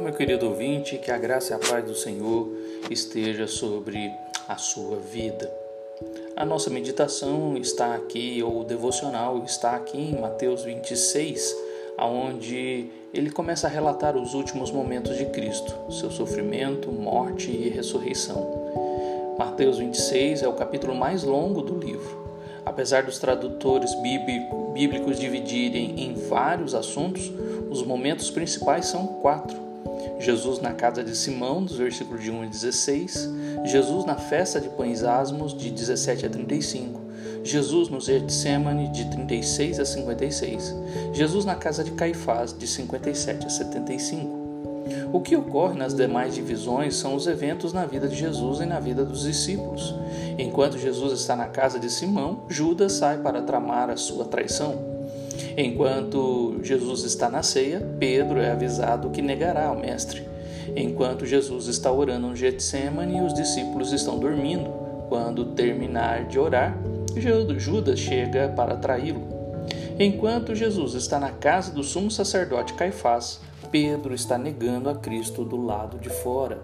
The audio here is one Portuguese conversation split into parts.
meu querido ouvinte, que a graça e a paz do Senhor esteja sobre a sua vida. A nossa meditação está aqui, ou devocional está aqui em Mateus 26, aonde ele começa a relatar os últimos momentos de Cristo, seu sofrimento, morte e ressurreição. Mateus 26 é o capítulo mais longo do livro. Apesar dos tradutores bíblicos dividirem em vários assuntos, os momentos principais são quatro. Jesus na casa de Simão, dos versículos de 1 a 16, Jesus na festa de pães asmos, de 17 a 35, Jesus no Getsemane, de 36 a 56, Jesus na casa de Caifás, de 57 a 75. O que ocorre nas demais divisões são os eventos na vida de Jesus e na vida dos discípulos. Enquanto Jesus está na casa de Simão, Judas sai para tramar a sua traição. Enquanto Jesus está na ceia, Pedro é avisado que negará o Mestre. Enquanto Jesus está orando no Getsemane, os discípulos estão dormindo. Quando terminar de orar, Judas chega para traí-lo. Enquanto Jesus está na casa do sumo sacerdote Caifás, Pedro está negando a Cristo do lado de fora.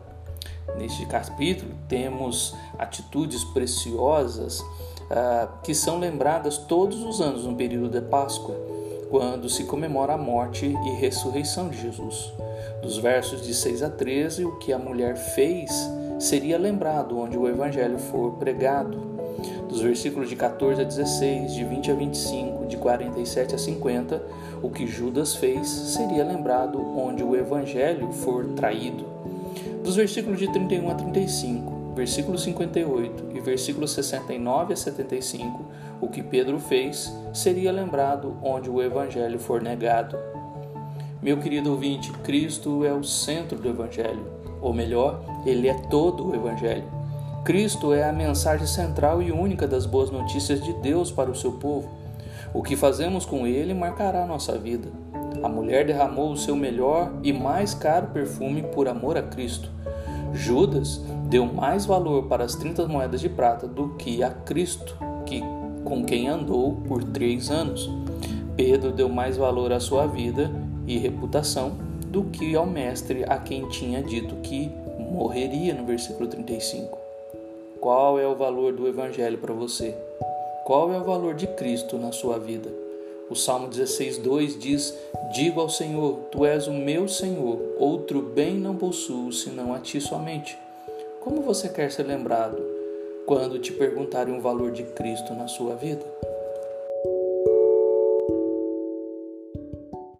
Neste capítulo, temos atitudes preciosas uh, que são lembradas todos os anos no período de Páscoa, quando se comemora a morte e ressurreição de Jesus. Dos versos de 6 a 13, o que a mulher fez seria lembrado onde o evangelho for pregado. Dos versículos de 14 a 16, de 20 a 25, de 47 a 50, o que Judas fez seria lembrado onde o evangelho for traído. Dos versículos de 31 a 35, versículo 58 e versículos 69 a 75, o que Pedro fez seria lembrado onde o evangelho for negado. Meu querido ouvinte, Cristo é o centro do evangelho, ou melhor, ele é todo o evangelho. Cristo é a mensagem central e única das boas notícias de Deus para o seu povo. O que fazemos com ele marcará nossa vida. A mulher derramou o seu melhor e mais caro perfume por amor a Cristo. Judas deu mais valor para as 30 moedas de prata do que a Cristo, com quem andou por três anos. Pedro deu mais valor à sua vida e reputação do que ao Mestre a quem tinha dito que morreria no versículo 35. Qual é o valor do Evangelho para você? Qual é o valor de Cristo na sua vida? O Salmo 16:2 diz: Digo ao Senhor, tu és o meu Senhor, outro bem não possuo senão a ti somente. Como você quer ser lembrado quando te perguntarem o valor de Cristo na sua vida?